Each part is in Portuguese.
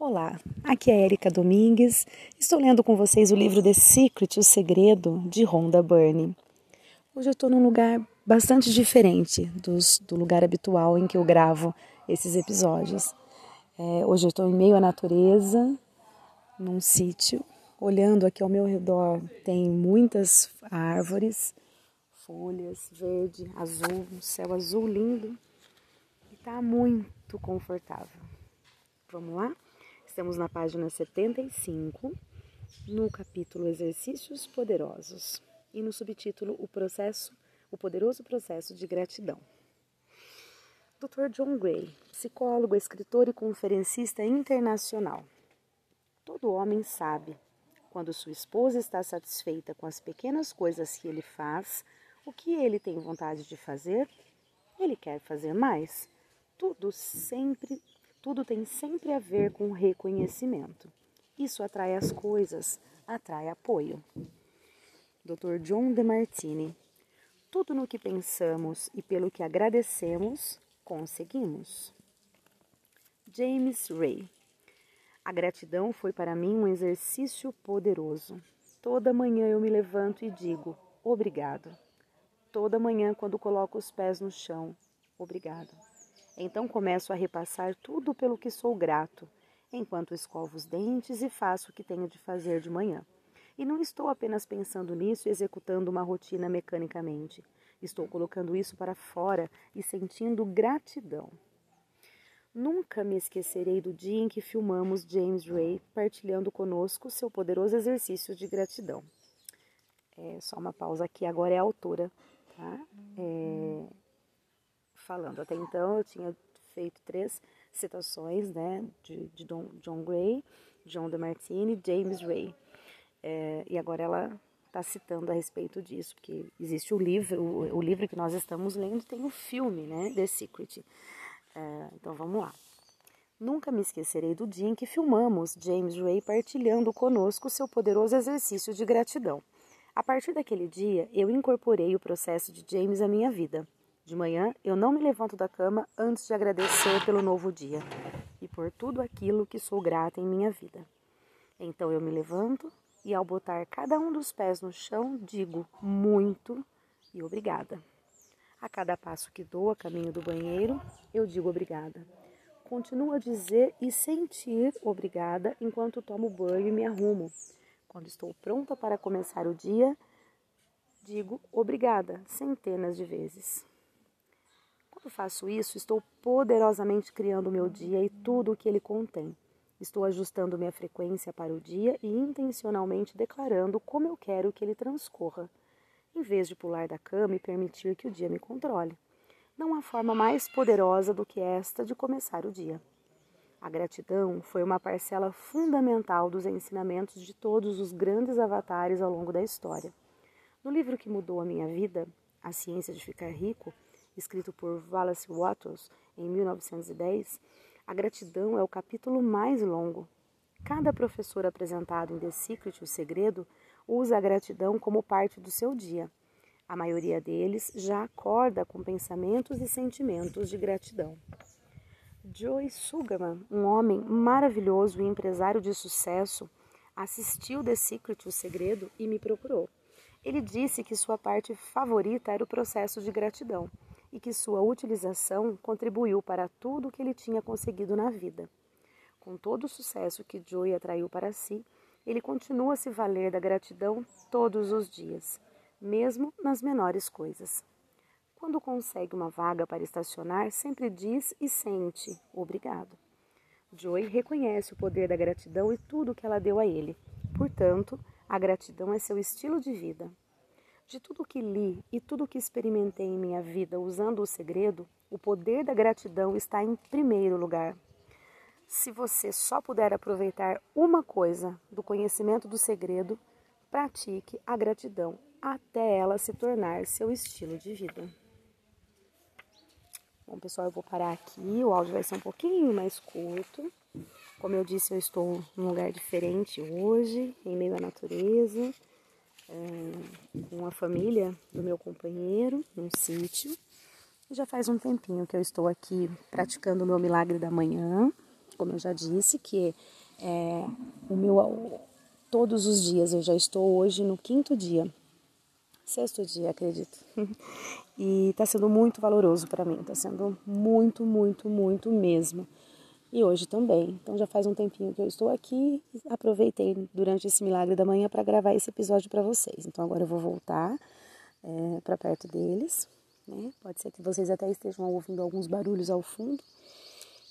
Olá, aqui é Erika Domingues. Estou lendo com vocês o livro The Secret, O Segredo, de Rhonda Byrne. Hoje eu estou num lugar bastante diferente dos, do lugar habitual em que eu gravo esses episódios. É, hoje eu estou em meio à natureza, num sítio. Olhando aqui ao meu redor, tem muitas árvores, folhas, verde, azul, um céu azul lindo. E está muito confortável. Vamos lá? Estamos na página 75, no capítulo Exercícios Poderosos e no subtítulo O processo, o poderoso processo de gratidão. Dr. John Gray, psicólogo, escritor e conferencista internacional. Todo homem sabe quando sua esposa está satisfeita com as pequenas coisas que ele faz, o que ele tem vontade de fazer, ele quer fazer mais. Tudo sempre tudo tem sempre a ver com reconhecimento. Isso atrai as coisas, atrai apoio. Dr. John DeMartini. Tudo no que pensamos e pelo que agradecemos, conseguimos. James Ray. A gratidão foi para mim um exercício poderoso. Toda manhã eu me levanto e digo obrigado. Toda manhã, quando coloco os pés no chão, obrigado. Então começo a repassar tudo pelo que sou grato, enquanto escovo os dentes e faço o que tenho de fazer de manhã. E não estou apenas pensando nisso e executando uma rotina mecanicamente. Estou colocando isso para fora e sentindo gratidão. Nunca me esquecerei do dia em que filmamos James Ray partilhando conosco seu poderoso exercício de gratidão. É só uma pausa aqui, agora é a autora, tá? É, falando. Até então eu tinha feito três citações né, de, de Don, John Gray, John DeMartini, James Ray. É, e agora ela está citando a respeito disso, porque existe o livro, o, o, livro que nós estamos lendo tem o filme, né, The Secret. É, então vamos lá. Nunca me esquecerei do dia em que filmamos James Ray partilhando conosco seu poderoso exercício de gratidão. A partir daquele dia, eu incorporei o processo de James à minha vida. De manhã, eu não me levanto da cama antes de agradecer pelo novo dia e por tudo aquilo que sou grata em minha vida. Então eu me levanto e, ao botar cada um dos pés no chão, digo muito e obrigada. A cada passo que dou a caminho do banheiro, eu digo obrigada. Continuo a dizer e sentir obrigada enquanto tomo banho e me arrumo. Quando estou pronta para começar o dia, digo obrigada centenas de vezes. Faço isso, estou poderosamente criando o meu dia e tudo o que ele contém. Estou ajustando minha frequência para o dia e intencionalmente declarando como eu quero que ele transcorra, em vez de pular da cama e permitir que o dia me controle. Não há forma mais poderosa do que esta de começar o dia. A gratidão foi uma parcela fundamental dos ensinamentos de todos os grandes avatares ao longo da história. No livro que mudou a minha vida, A Ciência de Ficar Rico, escrito por Wallace Wattles em 1910, a gratidão é o capítulo mais longo. Cada professor apresentado em The Secret, o segredo, usa a gratidão como parte do seu dia. A maioria deles já acorda com pensamentos e sentimentos de gratidão. Joy Sugarman, um homem maravilhoso e empresário de sucesso, assistiu The Secret, o segredo, e me procurou. Ele disse que sua parte favorita era o processo de gratidão e que sua utilização contribuiu para tudo o que ele tinha conseguido na vida. Com todo o sucesso que Joey atraiu para si, ele continua a se valer da gratidão todos os dias, mesmo nas menores coisas. Quando consegue uma vaga para estacionar, sempre diz e sente obrigado. Joey reconhece o poder da gratidão e tudo o que ela deu a ele. Portanto, a gratidão é seu estilo de vida. De tudo que li e tudo que experimentei em minha vida usando o segredo, o poder da gratidão está em primeiro lugar. Se você só puder aproveitar uma coisa do conhecimento do segredo, pratique a gratidão até ela se tornar seu estilo de vida. Bom, pessoal, eu vou parar aqui. O áudio vai ser um pouquinho mais curto. Como eu disse, eu estou num lugar diferente hoje, em meio à natureza com a família do meu companheiro num sítio. Já faz um tempinho que eu estou aqui praticando o meu milagre da manhã, como eu já disse, que é, o meu todos os dias, eu já estou hoje no quinto dia, sexto dia, acredito. e está sendo muito valoroso para mim, está sendo muito, muito, muito mesmo. E hoje também. Então já faz um tempinho que eu estou aqui aproveitei durante esse milagre da manhã para gravar esse episódio para vocês. Então agora eu vou voltar é, para perto deles. Né? Pode ser que vocês até estejam ouvindo alguns barulhos ao fundo.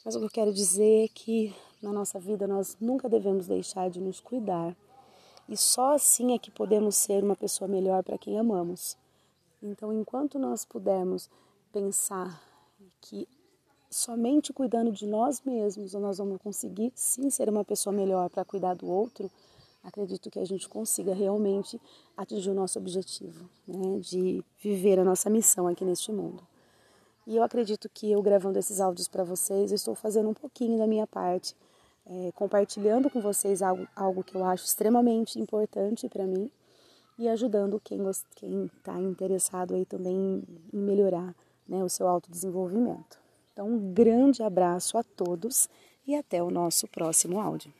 Mas o que eu quero dizer é que na nossa vida nós nunca devemos deixar de nos cuidar. E só assim é que podemos ser uma pessoa melhor para quem amamos. Então, enquanto nós pudermos pensar que somente cuidando de nós mesmos nós vamos conseguir sim ser uma pessoa melhor para cuidar do outro, acredito que a gente consiga realmente atingir o nosso objetivo, né, de viver a nossa missão aqui neste mundo. E eu acredito que eu gravando esses áudios para vocês, estou fazendo um pouquinho da minha parte, é, compartilhando com vocês algo, algo que eu acho extremamente importante para mim e ajudando quem está interessado aí também em melhorar né, o seu autodesenvolvimento. Então, um grande abraço a todos e até o nosso próximo áudio.